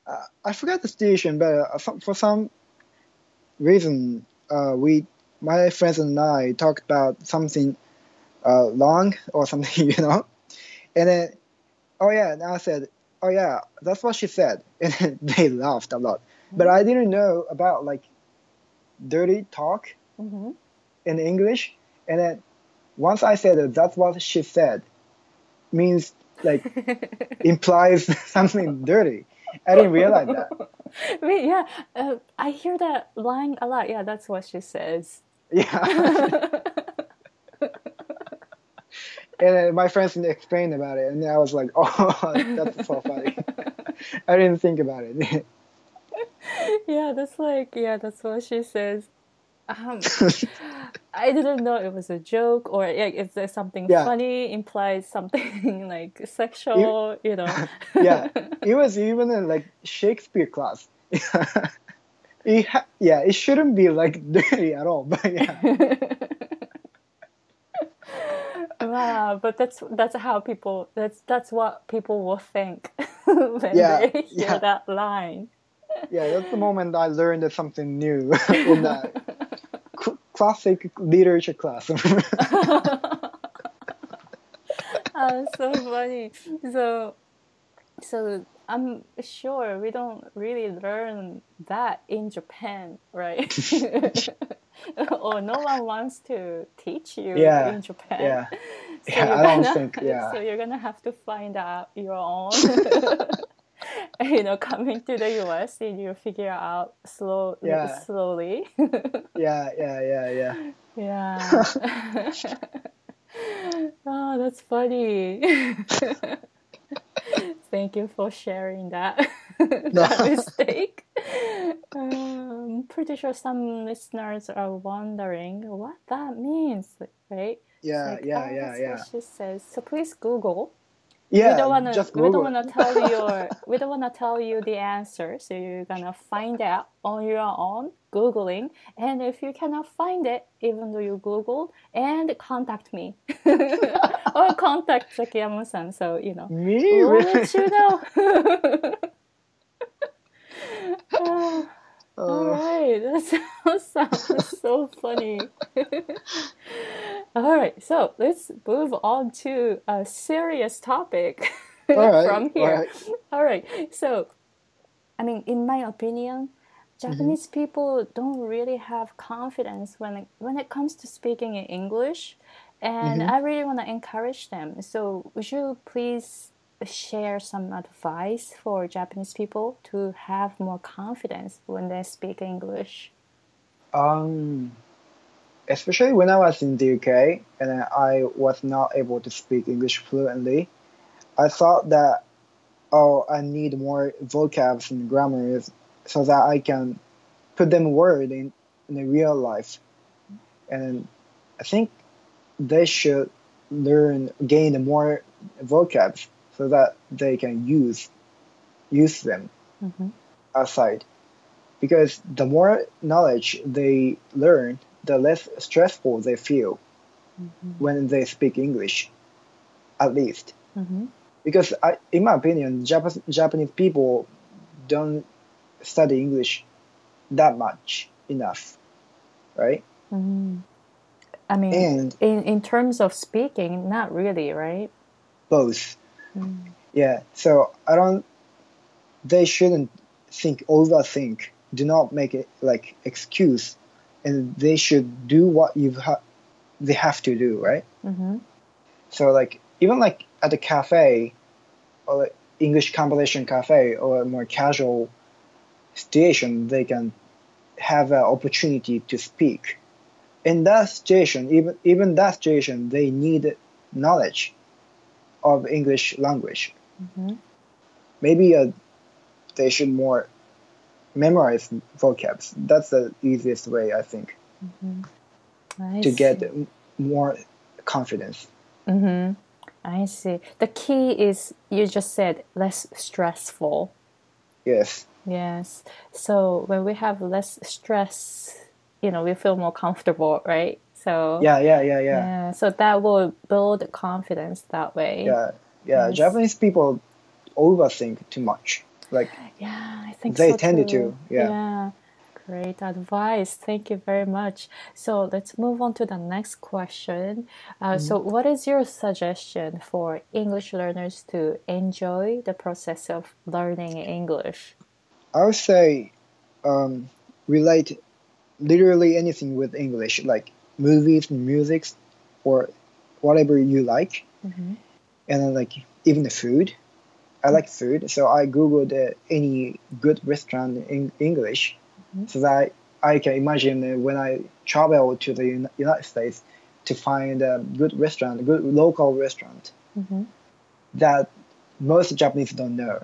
uh, I forgot the station, but uh, for some reason, uh, we, my friends and I, talked about something uh, long or something, you know, and then, oh yeah, and I said, oh yeah, that's what she said, and they laughed a lot. But I didn't know about like dirty talk mm-hmm. in English, and then once I said that that's what she said, means like implies something dirty. I didn't realize that. Wait, yeah, uh, I hear that line a lot. Yeah, that's what she says. Yeah. and my friends explained about it, and I was like, "Oh, that's so funny." I didn't think about it. yeah, that's like yeah, that's what she says. Um, I didn't know it was a joke or like, if there's something yeah. funny implies something like sexual, it, you know. yeah, it was even in like Shakespeare class. it ha- yeah, it shouldn't be like dirty at all, but yeah. wow, but that's that's how people that's that's what people will think when yeah, they hear yeah. that line. Yeah, that's the moment I learned something new in that classic literature class. oh, so funny. So, so I'm sure we don't really learn that in Japan, right? or no one wants to teach you yeah, in Japan. Yeah, so yeah I don't think. Yeah. So you're gonna have to find out your own. you know, coming to the US and you figure out slow, yeah. slowly. yeah, yeah, yeah, yeah. Yeah. oh, that's funny. Thank you for sharing that, that mistake. Um, pretty sure some listeners are wondering what that means, right? Yeah, like, yeah, oh, yeah, yeah. she says. So please Google yeah, we don't wanna we don't wanna tell you we don't wanna tell you the answer, so you're gonna find out on your own, googling, and if you cannot find it, even though you googled, and contact me or contact Zakiyama-san. So you know, me, we'll let you know. oh. All right, that sounds, sounds so funny. All right, so let's move on to a serious topic All right, from here. right. All right, so I mean, in my opinion, Mm-hmm. Japanese people don't really have confidence when it, when it comes to speaking in English, and Mm-hmm. I really want to encourage them. So, would you please share some advice for Japanese people to have more confidence when they speak English? Um, especially when I was in the UK and I was not able to speak English fluently, I thought that oh, I need more vocabs and grammars so that I can put them word in in the real life. And I think they should learn gain more vocabs so that they can use use them Mm-hmm. outside because the more knowledge they learn the less stressful they feel when they speak english at least Mm-hmm. because I, in my opinion Jap- japanese people don't study english that much enough right Mm-hmm. I mean, and in in terms of speaking, not really, right? both Mm. yeah so i don't they shouldn't think overthink do not make it like excuse and they should do what you've ha- they have to do right Mm-hmm. so like even like at a cafe or like english competition cafe or a more casual situation they can have an opportunity to speak in that situation even even that situation they need knowledge of english language Mm-hmm. maybe a, they should more memorize vocabs. That's the easiest way, I think, I to get see. m- more confidence. Mm-hmm. I see. The key is you just said less stressful. Yes, Yes. So when we have less stress, you know, we feel more comfortable, right? So yeah, yeah, yeah, yeah, yeah. So that will build confidence that way. yeah, yeah. Yes. Japanese people overthink too much. Like, Yeah, I think They so tended too. to, yeah. Yeah. Great advice. Thank you very much. So let's move on to the next question. Uh, So, Mm-hmm. what is your suggestion for English learners to enjoy the process of learning English? I would say, um, relate literally anything with English, like movies, music, or whatever you like. Mhm. and then like even the food. I like food, so I googled uh, any good restaurant in English, so that I, can imagine uh, when I travel to the United States to find a good restaurant, a good local restaurant Mhm. that most Japanese don't know.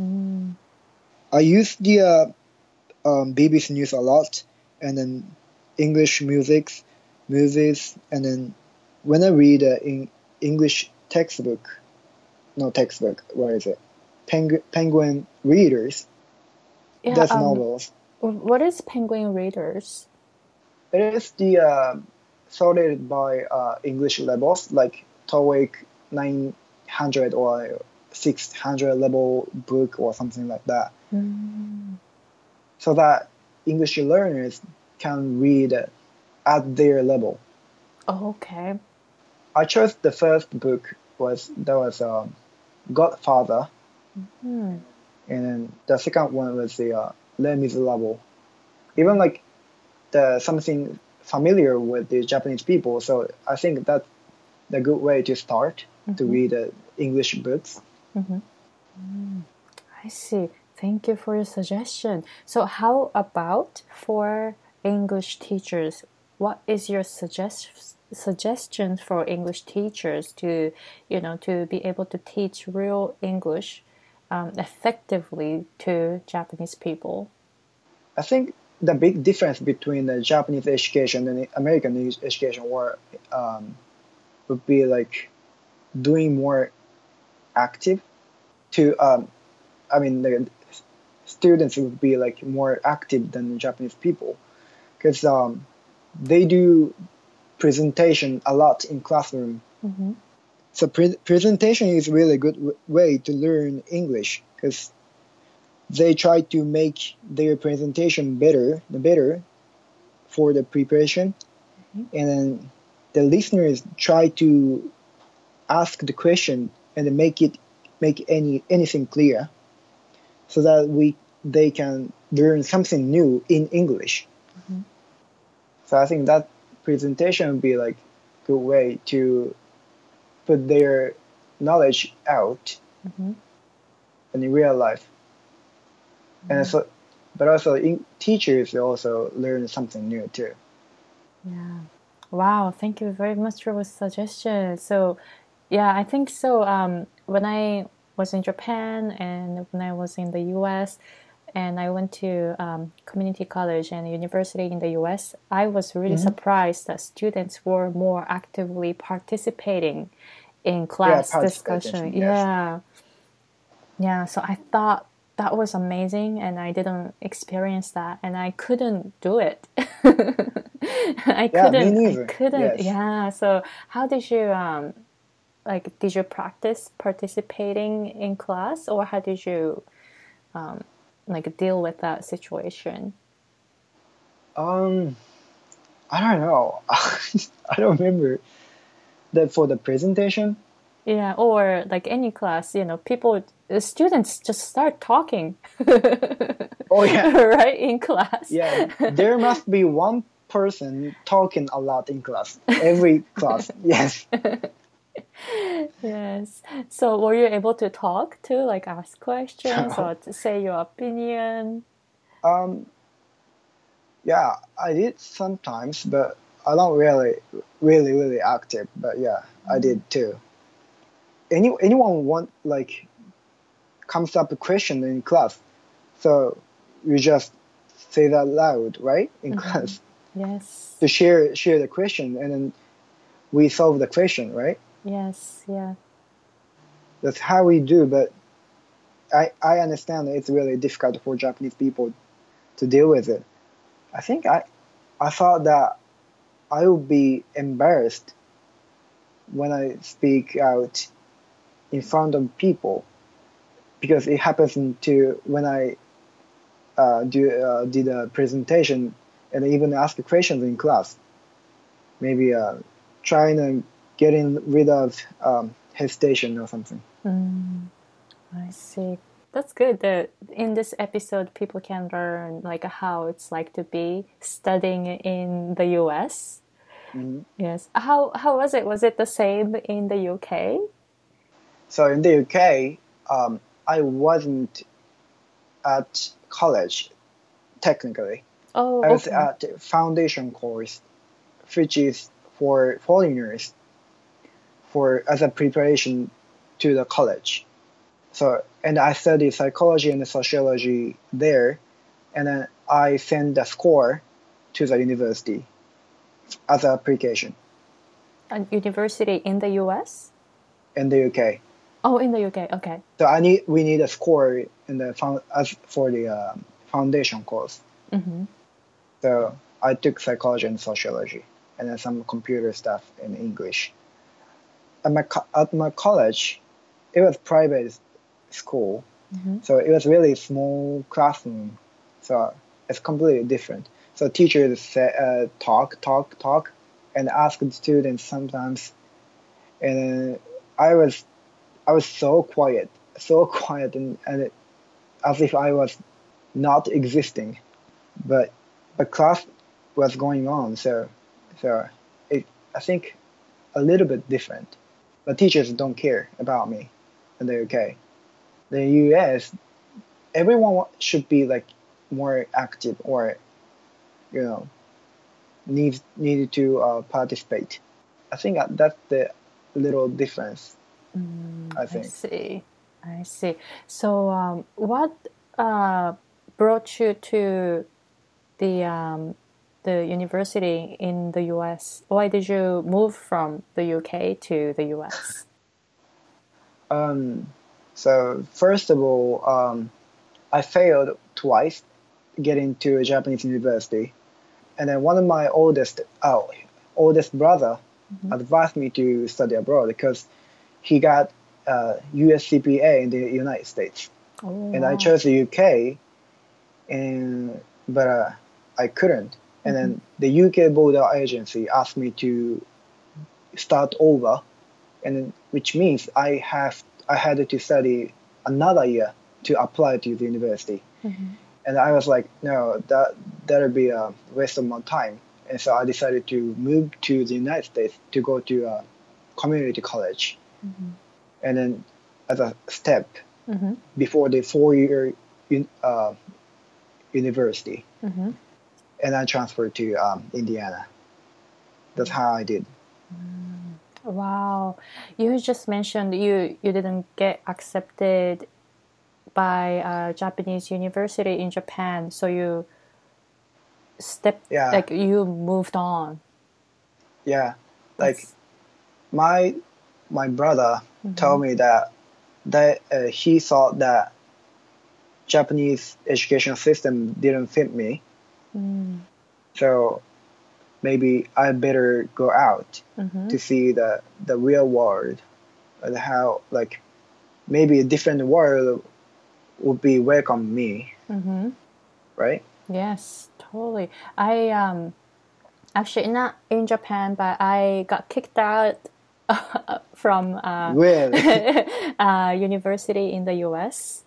Mm. I use the uh, um, BBC News a lot, and then English music, movies, and then when I read uh, in English textbook, no textbook, what is it? Penguin, Penguin Readers, Yeah, that's um, novels. What is Penguin Readers? It is the uh, sorted by uh, English levels, like TOEIC 900 or 600 level book or something like that. Mm. so that English learners can read at their level. Oh, okay. I chose the first book was that was um, Godfather, Hmm. and then the second one was the uh, Les Miserables. Even like the something familiar with the Japanese people, so I think that's the good way to start to Mhm. read uh, English books. Mm-hmm. I see. Thank you for your suggestion. So, how about for English teachers? What is your suggest suggestion for English teachers to, you know, to be able to teach real English um, effectively to Japanese people? I think the big difference between the Japanese education and American education were um, would be like doing more active to um, I mean the students would be like more active than Japanese people because um, they do presentation a lot in classroom Mm-hmm. so pre- presentation is really a good w- way to learn English because they try to make their presentation better, the better for the preparation, and then the listeners try to ask the question and make it make any anything clear so that we they can learn something new in English. Mm-hmm. So I think that presentation would be like a good way to put their knowledge out mm-hmm. in real life. Mm-hmm. And so, but also in, teachers also learn something new too. Yeah. Wow. Thank you very much for the suggestion. So, yeah, I think so. Um, when I was in Japan and when I was in the US, and I went to um, community college and university in the US, I was really mm-hmm. surprised that students were more actively participating in class yeah, discussion. Yes. Yeah. Yeah. So I thought that was amazing and I didn't experience that and I couldn't do it. I couldn't I couldn't yes. yeah. So how did you um like did you practice participating in class or how did you um like deal with that situation? Um, I don't know. I don't remember that for the presentation. Yeah, or like any class, you know, people, the students just start talking. oh yeah, right in class. Yeah, there must be one person talking a lot in class. Every class, yes yes. So were you able to talk to like ask questions or to say your opinion? Um yeah, I did sometimes, but I'm not really really really active, but yeah, I did too. Any anyone want like comes up a question in class. So you just say that loud, right? In mm-hmm. class. Yes. To share share the question and then we solve the question, right? Yes, yeah. That's how we do, but I I understand it's really difficult for Japanese people to deal with it. I think I I thought that I would be embarrassed when I speak out in front of people because it happens to when I uh, do uh, did a presentation and even ask questions in class. Maybe uh, trying to getting rid of um, hesitation or something. Mm, I see. That's good. That in this episode, people can learn like how it's like to be studying in the U.S. Mm-hmm. Yes. How how was it? Was it the same in the UK? So in the UK, um, I wasn't at college technically. Oh, I was okay. at foundation course, which is for foreigners for as a preparation to the college. So and I studied psychology and sociology there, and then I sent the score to the university as an application. A university in the U.S. In the UK. Oh, in the UK. Okay. So I need we need a score in the found as for the um, foundation course. Mm-hmm. So I took psychology and sociology, and then some computer stuff in English at my at my college, it was private school, mm-hmm. so it was really small classroom. So it's completely different. So teachers say, uh, talk, talk, talk, and ask the students sometimes. And I was, I was so quiet, so quiet, and, and it, as if I was not existing. But the class was going on, so so it, I think a little bit different but teachers don't care about me in the UK. The US, everyone should be like more active or, you know, needs needed to uh, participate. I think that's the little difference. Mm, I think. I see. I see. So, um, what uh, brought you to the um, the university in the US? Why did you move from the UK to the US? Um, so first of all, um, I failed twice getting to a Japanese university, and then one of my oldest oh, oldest brother mm-hmm. advised me to study abroad because he got uh, USCPA in the United States, oh, and I chose the UK, and but uh, I couldn't and then the UK border agency asked me to start over, and then, which means I have I had to study another year to apply to the university. And I was like, no, that that'll be a waste of my time. And so I decided to move to the United States to go to a community college. And then as a step Mhm. before the four-year un, uh, university, Mhm. And I transferred to um, Indiana. That's how I did. Wow, you just mentioned you you didn't get accepted by a Japanese university in Japan, so you stepped Yeah. like you moved on. Yeah, like That's- my my brother told me that that uh, he thought that Japanese education system didn't fit me, Mm, so maybe I better go out mhm. to see the the real world and how like maybe a different world would be welcome me, Mhm. right? Yes, totally. I um actually not in Japan, but I got kicked out from uh, Really? uh, university in the U.S.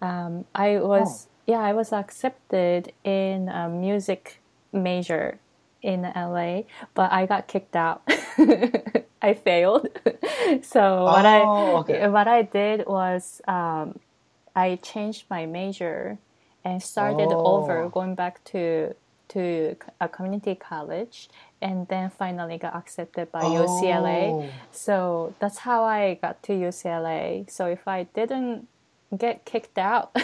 Um, I was yeah, I was accepted in a music major in LA, but I got kicked out. I failed. so what I Oh, okay. what I did was um, I changed my major and started Oh. over, going back to to a community college, and then finally got accepted by UCLA. Oh. So that's how I got to UCLA. So if I didn't get kicked out,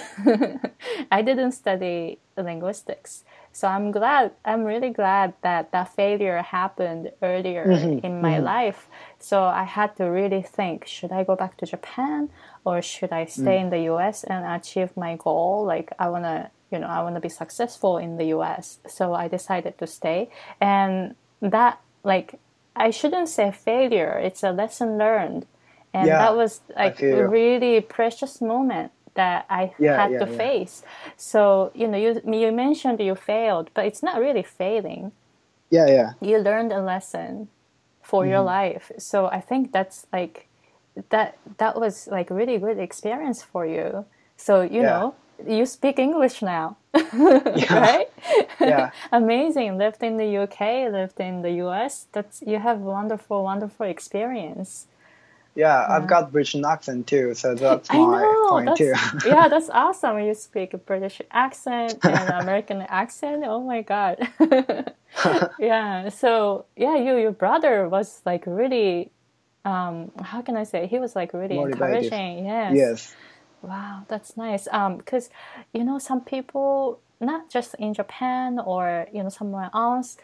I didn't study linguistics. So I'm glad, I'm really glad that that failure happened earlier Mhm, in my mhm. life. So I had to really think should I go back to Japan or should I stay in the US and achieve my goal? Like, I want to, you know, I want to be successful in the US. So I decided to stay. And that, like, I shouldn't say failure, it's a lesson learned. And Yeah, that was like a really precious moment that I Yeah, had yeah, to face. So, you know, you, you mentioned you failed, but it's not really failing. Yeah, yeah. you learned a lesson for your Mm-hmm. life. So i think that's like that that was like really good experience for you. So you know you speak english now right? Yeah. amazing. Lived in the uk lived in the us that's you have wonderful wonderful experience Yeah, I've got British accent too, so that's I my know. point That's, too. yeah, that's awesome. You speak a British accent and American accent. Oh my god. yeah. So yeah, you your brother was like really. Um, how can I say? He was like really Motivated. encouraging. Yes. yes. Wow, that's nice. Um, because you know some people, not just in Japan or you know somewhere else,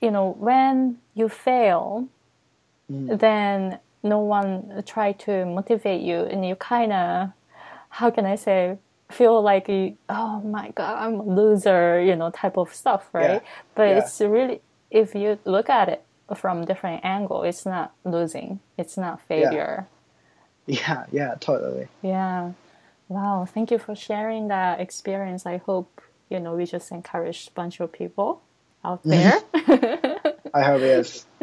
you know when you fail, Mm. then no one try to motivate you, and you kind of, how can I say, feel like you, oh my god, I'm a loser, you know, type of stuff, right? Yeah. But Yeah. it's really, if you look at it from different angle, it's not losing, it's not failure. Yeah, yeah, totally. Yeah. Wow. Thank you for sharing that experience. I hope, you know, we just encouraged a bunch of people out there. I hope yes.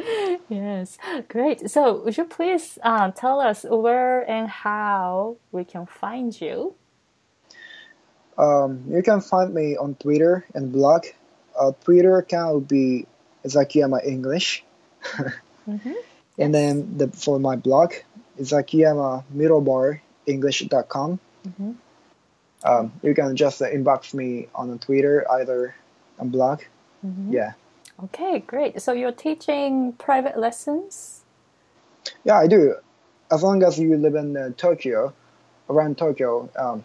yes. Great. So, would you please uh, tell us where and how we can find you? Um, you can find me on Twitter and blog. Uh, Twitter account would be Zakiyama English, Mm-hmm. and then the for my blog, Zakiyama Middlebar English.com. Mhm. Um, you can just inbox me on Twitter either on blog. Mhm. Yeah, Okay, great. So, you're teaching private lessons? yeah, I do. As long as you live in uh, Tokyo, around Tokyo, um,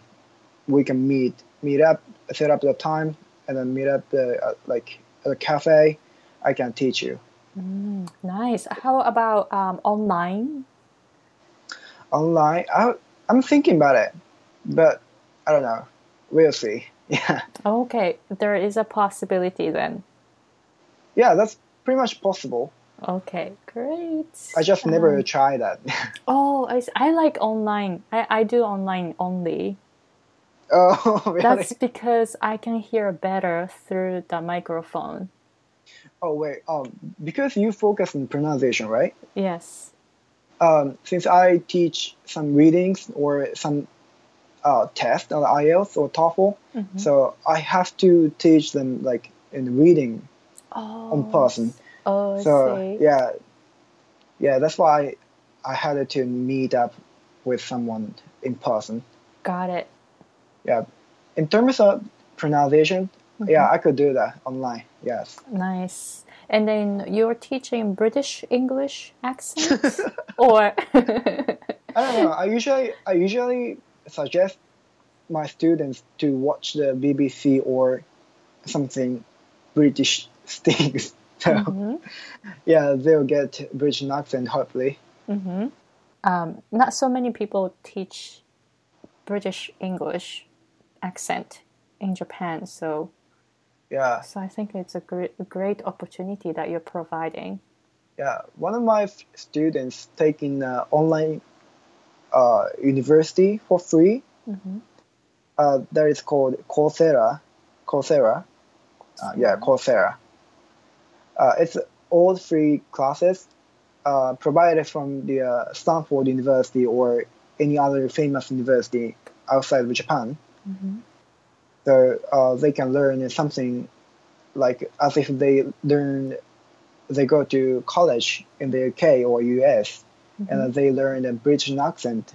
we can meet meet up, set up the time, and then meet up the uh, like at a cafe. I can teach you Mm, nice. How about um, online? online. I, I'm thinking about it, but I don't know. We'll see. Yeah, Okay, there is a possibility then. Yeah, that's pretty much possible. Okay, great. I just never Um, tried that. Oh, I, I like online. I, I do online only. oh, really? That's because I can hear better through the microphone. Oh wait, um, because you focus on pronunciation, right? Yes. Um, since I teach some readings or some uh, test on IELTS or TOEFL, Mhm. so I have to teach them like in reading Oh. on person. Oh, So see. yeah, yeah, that's why I had to meet up with someone in person. Got it. Yeah, in terms of pronunciation, Mm-hmm. yeah, I could do that online. Yes. Nice. And then you're teaching British English accent, or I don't know. I usually I usually suggest my students to watch the BBC or something British things. So Mhm. yeah, they'll get British accent hopefully. Mhm. um, not so many people teach British English accent in Japan. So, Yeah, so I think it's a great, great opportunity that you're providing. yeah. One of my f- students taking uh, online uh, university for free. Mhm. Uh, that is called Coursera. Coursera. Uh, yeah, Coursera. Uh, it's all free classes uh, provided from the uh, Stanford University or any other famous university outside of Japan. Mhm. So uh, they can learn something like as if they learn, they go to college in the UK or US, and they learn a British accent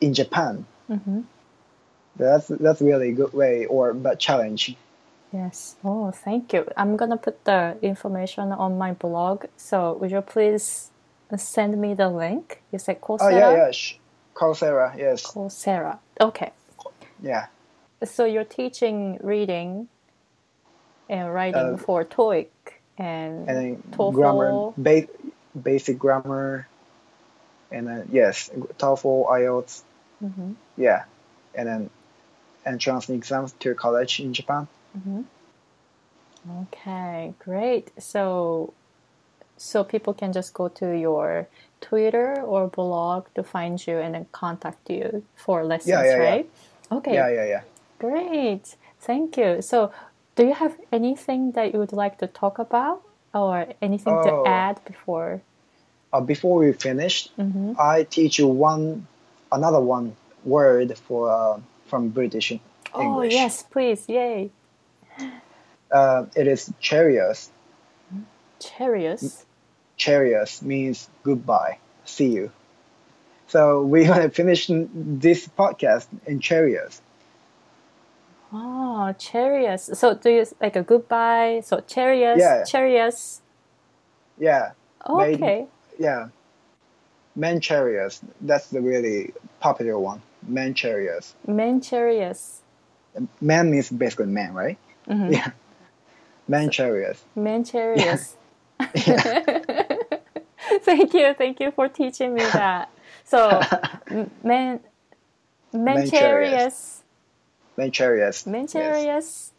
in Japan. Mhm. That's that's really a good way or but challenge. Yes. Oh, thank you. I'm gonna put the information on my blog. So, would you please send me the link? You said Coursera. Oh yeah, yeah, Coursera, yes, Coursera. Okay. yeah, So you're teaching reading and writing Uh, for TOEIC and, and TOEFL. grammar, ba- basic grammar, and then yes, TOEFL, IELTS, Mhm, yeah, and then entrance exams to college in Japan. Mhm. Okay, great. So, so people can just go to your Twitter or blog to find you and then contact you for lessons, Yeah, yeah, yeah. right? Okay, Yeah, yeah, yeah. great. Thank you. So, do you have anything that you would like to talk about or anything Oh. to add before? Uh, before we finish, Mhm. I teach you one, another one word for uh, from British English. Oh, yes, please. Yay. Uh, it is chariots. Chariots. Chariots means goodbye, see you. So we're gonna finish this podcast in chariots. Oh, chariots. So do you like a goodbye? So chariots, Yeah. chariots. Yeah, Made- Okay. yeah. Men chariots. That's the really popular one. Men chariots. Men chariots. Man means basically man, right? Mhm. Yeah. Men chariots. Yeah. thank you, thank you for teaching me that. So man, chariots. Men yes.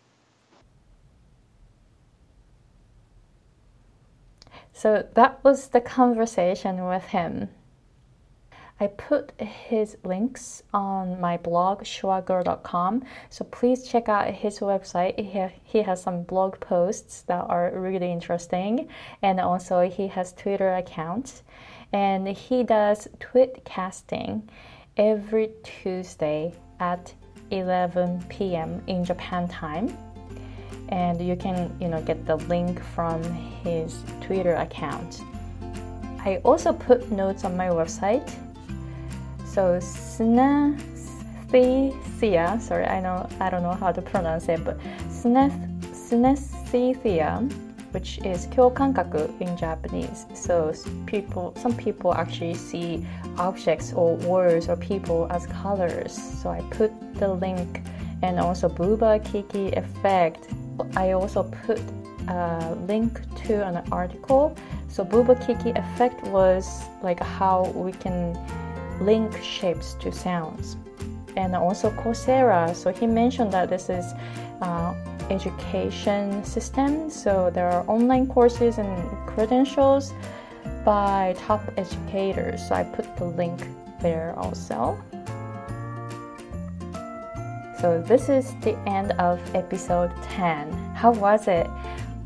So that was the conversation with him. I put his links on my blog, schwagirl.com. So please check out his website. He, ha- he has some blog posts that are really interesting. And also, he has Twitter account. And he does tweet casting every Tuesday at 11 p.m. in Japan time and you can you know get the link from his Twitter account. I also put notes on my website. So synesthesia. Sorry, I know I don't know how to pronounce it, but synesthesia, which is kyokankaku in Japanese. So people, some people actually see objects or words or people as colors. So I put the link and also Buba Kiki effect. I also put a link to an article. So Buba Kiki effect was like how we can link shapes to sounds. And also Coursera. So he mentioned that this is uh, education system. So there are online courses and credentials by top educators. So I put the link there also. So this is the end of episode 10. How was it?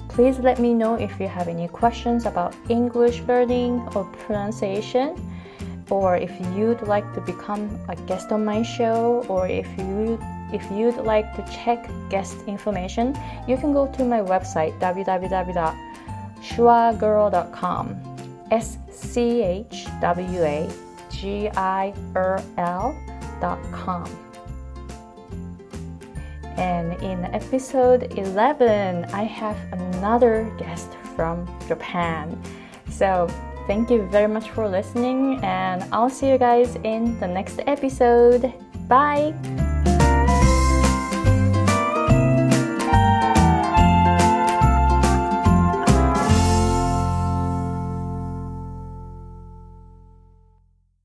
Please let me know if you have any questions about English learning or pronunciation, or if you'd like to become a guest on my show, or if you if you'd like to check guest information, you can go to my website www.schwagirl.com. S C H W A G I R L.com. And in episode 11, I have another guest from Japan. So, thank you very much for listening, and I'll see you guys in the next episode. Bye!